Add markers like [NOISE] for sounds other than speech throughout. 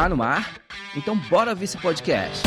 Tá no mar? Então bora ver esse podcast.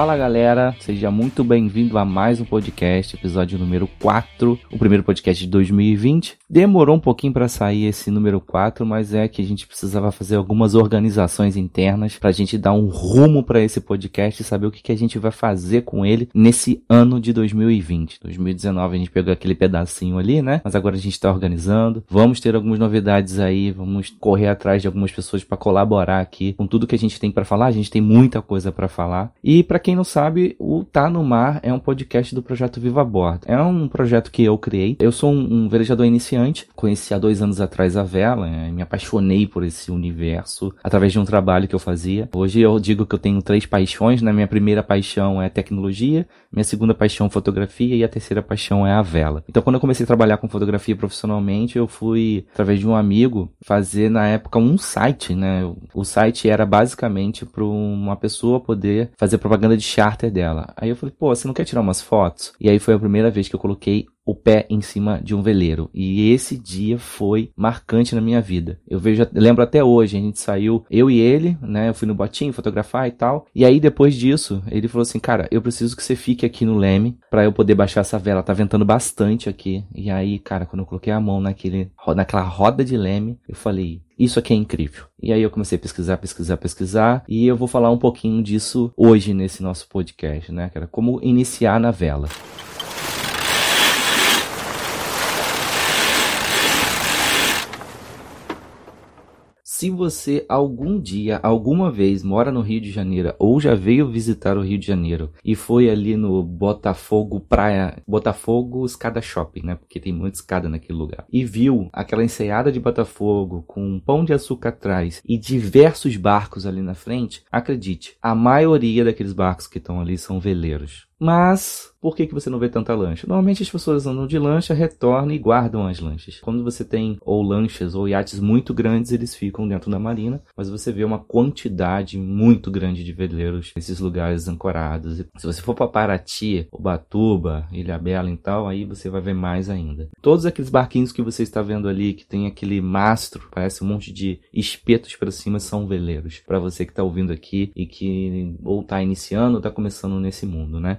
Fala galera, seja muito bem-vindo a mais um podcast, episódio número 4, o primeiro podcast de 2020. Demorou um pouquinho para sair esse número 4, mas é que a gente precisava fazer algumas organizações internas para a gente dar um rumo para esse podcast e saber o que, que a gente vai fazer com ele nesse ano de 2020. 2019 a gente pegou aquele pedacinho ali, né? Mas agora a gente está organizando. Vamos ter algumas novidades aí, vamos correr atrás de algumas pessoas para colaborar aqui com tudo que a gente tem para falar. A gente tem muita coisa para falar. E para quem não sabe, o Tá no Mar é um podcast do projeto Viva Bordo. É um projeto que eu criei. Eu sou um, um velejador iniciante. Conheci há dois anos atrás a vela. É, me apaixonei por esse universo através de um trabalho que eu fazia. Hoje eu digo que eu tenho três paixões. Né? Minha primeira paixão é tecnologia, minha segunda paixão é fotografia e a terceira paixão é a vela. Então quando eu comecei a trabalhar com fotografia profissionalmente, eu fui, através de um amigo, fazer na época um site. Né? O site era basicamente para uma pessoa poder fazer propaganda propaganda de charter dela. Aí eu falei, pô, você não quer tirar umas fotos? E aí foi a primeira vez que eu coloquei o pé em cima de um veleiro. E esse dia foi marcante na minha vida. Eu vejo, lembro até hoje, a gente saiu, eu e ele, né? Eu fui no botinho fotografar e tal. E aí depois disso, ele falou assim: "Cara, eu preciso que você fique aqui no leme para eu poder baixar essa vela. Tá ventando bastante aqui". E aí, cara, quando eu coloquei a mão naquele naquela roda de leme, eu falei: isso aqui é incrível. E aí eu comecei a pesquisar, pesquisar, pesquisar, e eu vou falar um pouquinho disso hoje nesse nosso podcast, né, cara? Como iniciar na vela. Se você algum dia, alguma vez mora no Rio de Janeiro ou já veio visitar o Rio de Janeiro e foi ali no Botafogo Praia, Botafogo Escada Shopping, né? Porque tem muita escada naquele lugar. E viu aquela enseada de Botafogo com um pão de açúcar atrás e diversos barcos ali na frente, acredite, a maioria daqueles barcos que estão ali são veleiros. Mas por que, que você não vê tanta lancha? Normalmente as pessoas andam de lancha, retornam e guardam as lanchas. Quando você tem ou lanchas ou iates muito grandes, eles ficam dentro da marina, mas você vê uma quantidade muito grande de veleiros nesses lugares ancorados. Se você for para Paraty, Ubatuba, Ilhabela e tal, aí você vai ver mais ainda. Todos aqueles barquinhos que você está vendo ali, que tem aquele mastro, parece um monte de espetos para cima, são veleiros. Para você que está ouvindo aqui e que ou está iniciando ou está começando nesse mundo, né?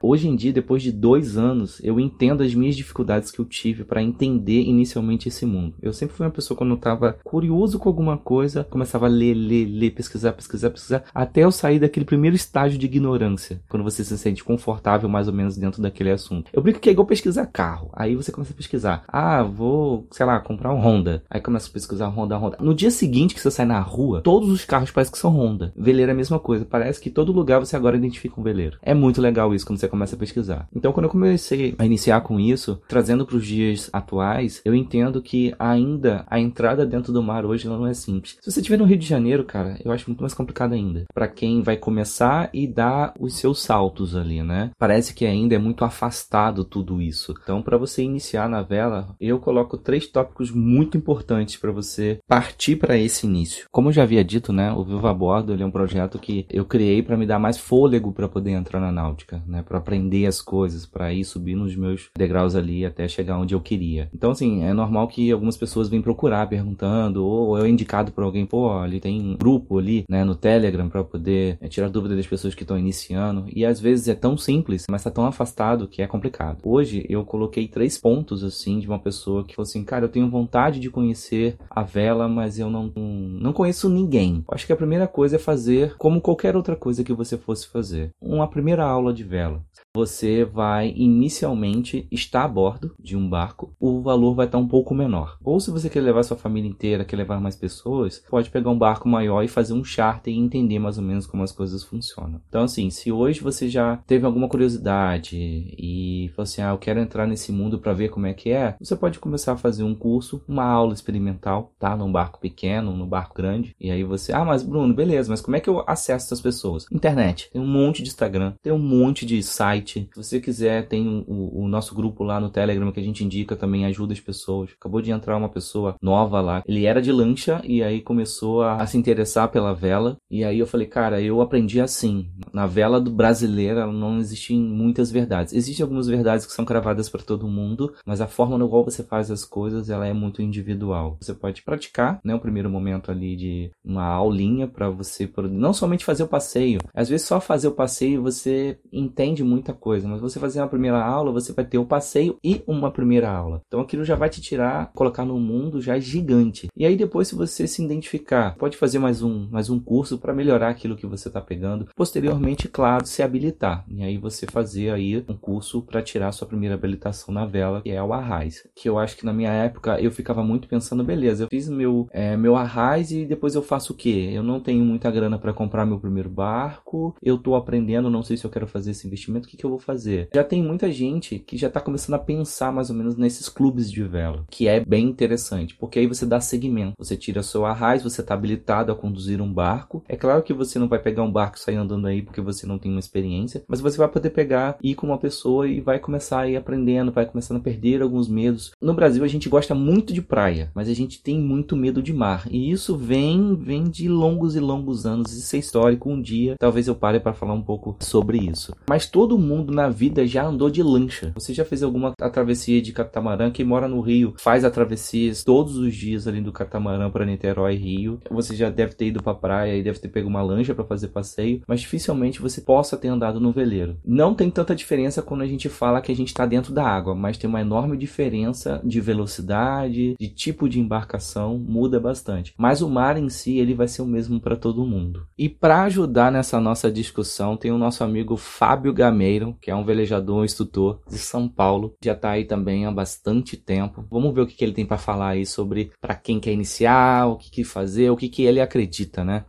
Hoje em dia, depois de dois anos, eu entendo as minhas dificuldades que eu tive para entender inicialmente esse mundo. Eu sempre fui uma pessoa quando eu estava curioso com alguma coisa, começava a ler, ler, ler, pesquisar, pesquisar, pesquisar, até eu sair daquele primeiro estágio de ignorância, quando você se sente confortável mais ou menos dentro daquele assunto. Eu brinco que é igual pesquisar carro. Aí você começa a pesquisar. Ah, vou, sei lá, comprar um Honda. Aí começa a pesquisar Honda, Honda. No dia seguinte que você sai na rua, todos os carros parecem que são Honda. Veleiro é a mesma coisa. Parece que todo lugar você agora identifica um veleiro. É muito legal isso quando você começa a pesquisar. Então, quando eu comecei a iniciar com isso, trazendo para os dias atuais, eu entendo que ainda a entrada dentro do mar hoje não é simples. Se você estiver no Rio de Janeiro, cara, eu acho muito mais complicado ainda. Para quem vai começar e dar os seus saltos ali, né? Parece que ainda é muito afastado tudo isso. Então, para você iniciar na vela, eu coloco três tópicos muito importantes para você partir para esse início. Como eu já havia dito, né, o Viva Bordo é um projeto que eu criei para me dar mais fôlego para poder entrar na náutica, né, para aprender as coisas, para ir subir nos meus degraus ali até chegar onde eu queria. Então, assim, é normal que algumas pessoas vêm procurar perguntando, ou eu é indicado por alguém, pô, ali tem um grupo ali, né, no Telegram para poder é, tirar dúvida das pessoas que estão iniciando. E às vezes é tão simples, mas tá tão afastado que é complicado. Hoje eu coloquei três pontos assim de uma pessoa que falou assim, cara, eu tenho vontade de conhecer a vela, mas eu não não conheço ninguém. Acho que a primeira coisa é fazer como qualquer outra coisa que você fosse fazer, uma primeira aula de vela você vai inicialmente estar a bordo de um barco, o valor vai estar um pouco menor. Ou se você quer levar sua família inteira, quer levar mais pessoas, pode pegar um barco maior e fazer um charter e entender mais ou menos como as coisas funcionam. Então, assim, se hoje você já teve alguma curiosidade e falou assim, ah, eu quero entrar nesse mundo para ver como é que é, você pode começar a fazer um curso, uma aula experimental, tá? Num barco pequeno, num barco grande. E aí você, ah, mas Bruno, beleza, mas como é que eu acesso essas pessoas? Internet. Tem um monte de Instagram, tem um monte de site site. Se você quiser, tem o, o, nosso grupo lá no Telegram que a gente indica também, ajuda as pessoas. Acabou de entrar uma pessoa nova lá. Ele era de lancha e aí começou a, a se interessar pela vela. E aí eu falei, cara, eu aprendi assim. Na vela do brasileira não existem muitas verdades. Existem algumas verdades que são cravadas para todo mundo, mas a forma no qual você faz as coisas, ela é muito individual. Você pode praticar, né, o primeiro momento ali de uma aulinha para você não somente fazer o passeio. Às vezes só fazer o passeio você entende muita coisa, mas você fazer uma primeira aula, você vai ter o passeio e uma primeira aula. Então aquilo já vai te tirar, colocar no mundo já gigante. E aí depois se você se identificar, pode fazer mais um, mais um curso para melhorar aquilo que você está pegando. Posteriormente, claro, se habilitar. E aí você fazer aí um curso para tirar sua primeira habilitação na vela, que é o Arraiz. Que eu acho que na minha época eu ficava muito pensando, beleza, eu fiz meu, é, meu Arraiz e depois eu faço o quê? Eu não tenho muita grana para comprar meu primeiro barco, eu tô aprendendo, não sei se eu quero fazer esse investimento, que, que eu vou fazer? Já tem muita gente que já tá começando a pensar mais ou menos nesses clubes de vela, que é bem interessante, porque aí você dá segmento, você tira seu arraiz, você tá habilitado a conduzir um barco. É claro que você não vai pegar um barco e sair andando aí porque você não tem uma experiência, mas você vai poder pegar, ir com uma pessoa e vai começar a ir aprendendo, vai começando a perder alguns medos. No Brasil a gente gosta muito de praia, mas a gente tem muito medo de mar, e isso vem vem de longos e longos anos, isso é histórico. Um dia talvez eu pare para falar um pouco sobre isso. Mas todo mundo na vida já andou de lancha. Você já fez alguma travessia de catamarã? Quem mora no Rio faz a travessia todos os dias ali do catamarã para Niterói, Rio. Você já deve ter ido para praia e deve ter pego uma lancha para fazer passeio, mas dificilmente você possa ter andado no veleiro. Não tem tanta diferença quando a gente fala que a gente está dentro da água, mas tem uma enorme diferença de velocidade, de tipo de embarcação, muda bastante. Mas o mar em si, ele vai ser o mesmo para todo mundo. E para ajudar nessa nossa discussão, tem o nosso amigo Fábio Gameiro, que é um velejador, um instrutor de São Paulo, já está aí também há bastante tempo. Vamos ver o que, que ele tem para falar aí sobre para quem quer iniciar, o que, que fazer, o que, que ele acredita, né?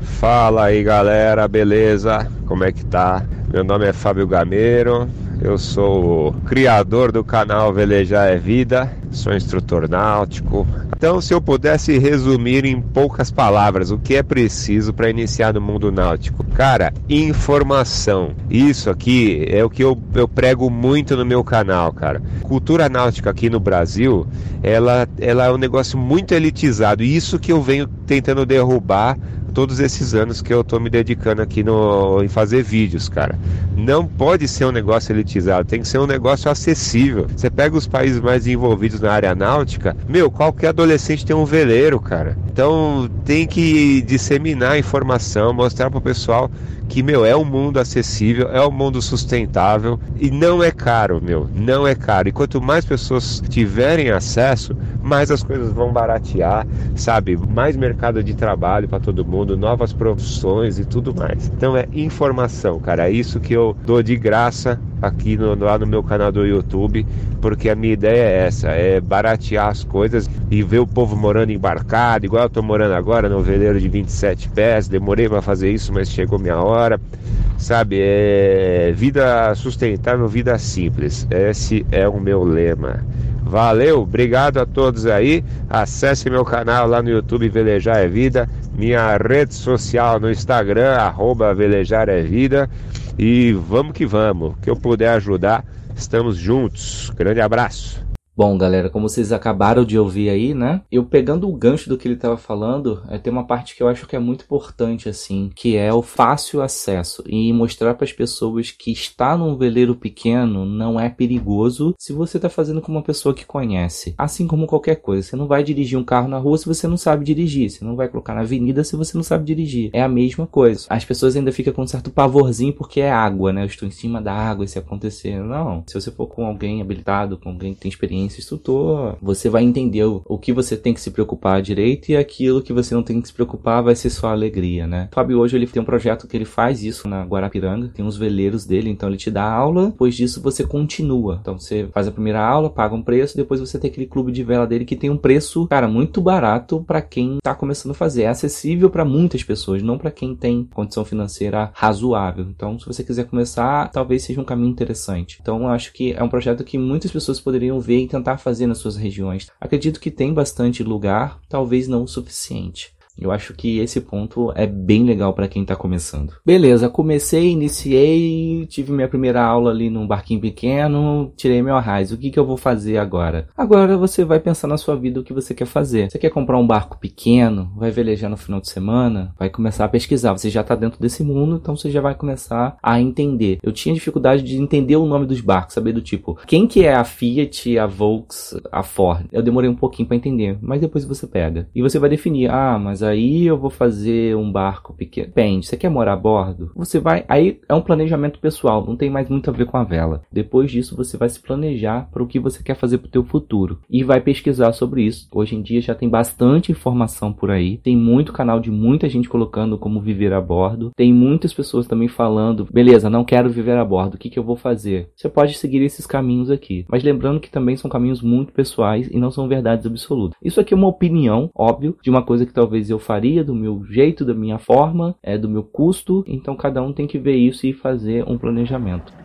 Fala aí galera, beleza? Como é que tá? Meu nome é Fábio Gameiro, eu sou criador do canal Velejar é Vida, sou instrutor náutico. Então, se eu pudesse resumir em poucas palavras o que é preciso para iniciar no mundo náutico, cara, informação. Isso aqui é o que eu, eu prego muito no meu canal, cara. Cultura náutica aqui no Brasil, ela, ela é um negócio muito elitizado. E isso que eu venho tentando derrubar todos esses anos que eu estou me dedicando aqui no, em fazer vídeos, cara. Não pode ser um negócio elitizado, tem que ser um negócio acessível. Você pega os países mais envolvidos na área náutica, meu, qualquer adolescente tem um veleiro, cara. Então tem que disseminar informação, mostrar pro pessoal que, meu, é um mundo acessível, é um mundo sustentável e não é caro, meu, não é caro. E quanto mais pessoas tiverem acesso, mais as coisas vão baratear, sabe? Mais mercado de trabalho para todo mundo, novas profissões e tudo mais. Então é informação, cara. É isso que eu dou de graça aqui no, lá no meu canal do YouTube, porque a minha ideia é essa, é baratear as coisas e ver o povo morando embarcado, igual eu tô morando agora no veleiro de 27 pés, demorei para fazer isso, mas chegou minha hora, sabe? É vida sustentável, vida simples. Esse é o meu lema. Valeu, obrigado a todos aí. Acesse meu canal lá no YouTube Velejar é Vida, minha rede social no Instagram, arroba Velejar é Vida. E vamos que vamos. Que eu puder ajudar, estamos juntos. Grande abraço. Bom, galera, como vocês acabaram de ouvir aí, né? Eu pegando o gancho do que ele estava falando, é, tem uma parte que eu acho que é muito importante, assim, que é o fácil acesso e mostrar para as pessoas que estar num veleiro pequeno não é perigoso se você está fazendo com uma pessoa que conhece. Assim como qualquer coisa, você não vai dirigir um carro na rua se você não sabe dirigir, você não vai colocar na avenida se você não sabe dirigir. É a mesma coisa. As pessoas ainda ficam com um certo pavorzinho porque é água, né? Eu estou em cima da água e se acontecer. Não. Se você for com alguém habilitado, com alguém que tem experiência experiência instrutor, você vai entender o, o, que você tem que se preocupar direito e aquilo que você não tem que se preocupar vai ser só alegria, né? O Fábio hoje ele tem um projeto que ele faz isso na Guarapiranga, tem uns veleiros dele, então ele te dá aula, depois disso você continua. Então você faz a primeira aula, paga um preço, depois você tem aquele clube de vela dele que tem um preço, cara, muito barato para quem tá começando a fazer. É acessível para muitas pessoas, não para quem tem condição financeira razoável. Então, se você quiser começar, talvez seja um caminho interessante. Então, eu acho que é um projeto que muitas pessoas poderiam ver tentar fazer nas suas regiões. Acredito que tem bastante lugar, talvez não o suficiente. Eu acho que esse ponto é bem legal para quem tá começando. Beleza, comecei, iniciei, tive minha primeira aula ali num barquinho pequeno, tirei meu arraiz. O que que eu vou fazer agora? Agora você vai pensar na sua vida o que você quer fazer. Você quer comprar um barco pequeno? Vai velejar no final de semana? Vai começar a pesquisar. Você já tá dentro desse mundo, então você já vai começar a entender. Eu tinha dificuldade de entender o nome dos barcos, saber do tipo, quem que é a Fiat, a Volks, a Ford? Eu demorei um pouquinho para entender, mas depois você pega. E você vai definir, ah, mas aí eu vou fazer um barco pequeno. Depende, você quer morar a bordo? Você vai. Aí é um planejamento pessoal, não tem mais muito a ver com a vela. Depois disso, você vai se planejar para o que você quer fazer para o teu futuro e vai pesquisar sobre isso. Hoje em dia já tem bastante informação por aí, tem muito canal de muita gente colocando como viver a bordo, tem muitas pessoas também falando, beleza, não quero viver a bordo, o que, que eu vou fazer? Você pode seguir esses caminhos aqui, mas lembrando que também são caminhos muito pessoais e não são verdades absolutas. Isso aqui é uma opinião, óbvio, de uma coisa que talvez eu faria do meu jeito, da minha forma, é do meu custo. Então cada um tem que ver isso e fazer um planejamento.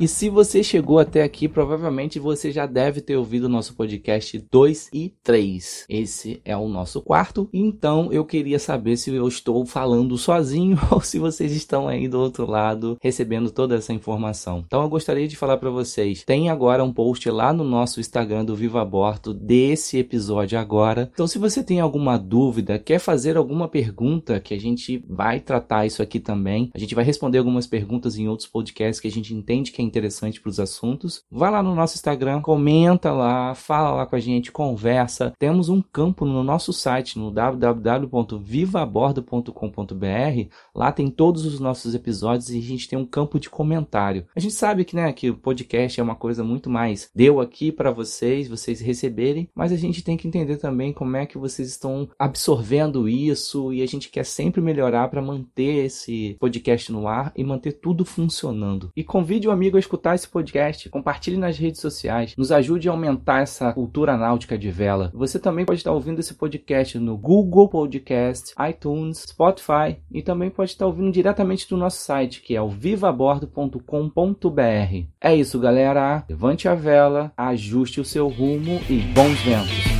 E se você chegou até aqui, provavelmente você já deve ter ouvido o nosso podcast 2 e 3. Esse é o nosso quarto. Então eu queria saber se eu estou falando sozinho [LAUGHS] ou se vocês estão aí do outro lado recebendo toda essa informação. Então eu gostaria de falar para vocês: tem agora um post lá no nosso Instagram do Viva Aborto desse episódio agora. Então se você tem alguma dúvida, quer fazer alguma pergunta, que a gente vai tratar isso aqui também. A gente vai responder algumas perguntas em outros podcasts que a gente entende que é interessante para os assuntos, vai lá no nosso Instagram, comenta lá, fala lá com a gente, conversa. Temos um campo no nosso site, no www.vivabordo.com.br. Lá tem todos os nossos episódios e a gente tem um campo de comentário. A gente sabe que, né, que o podcast é uma coisa muito mais deu aqui para vocês, vocês receberem, mas a gente tem que entender também como é que vocês estão absorvendo isso e a gente quer sempre melhorar para manter esse podcast no ar e manter tudo funcionando. E convide o um amigo a escutar esse podcast, compartilhe nas redes sociais, nos ajude a aumentar essa cultura náutica de vela. Você também pode estar ouvindo esse podcast no Google Podcast, iTunes, Spotify e também pode estar ouvindo diretamente do nosso site, que é o vivabordo.com.br. É isso, galera. Levante a vela, ajuste o seu rumo e bons ventos.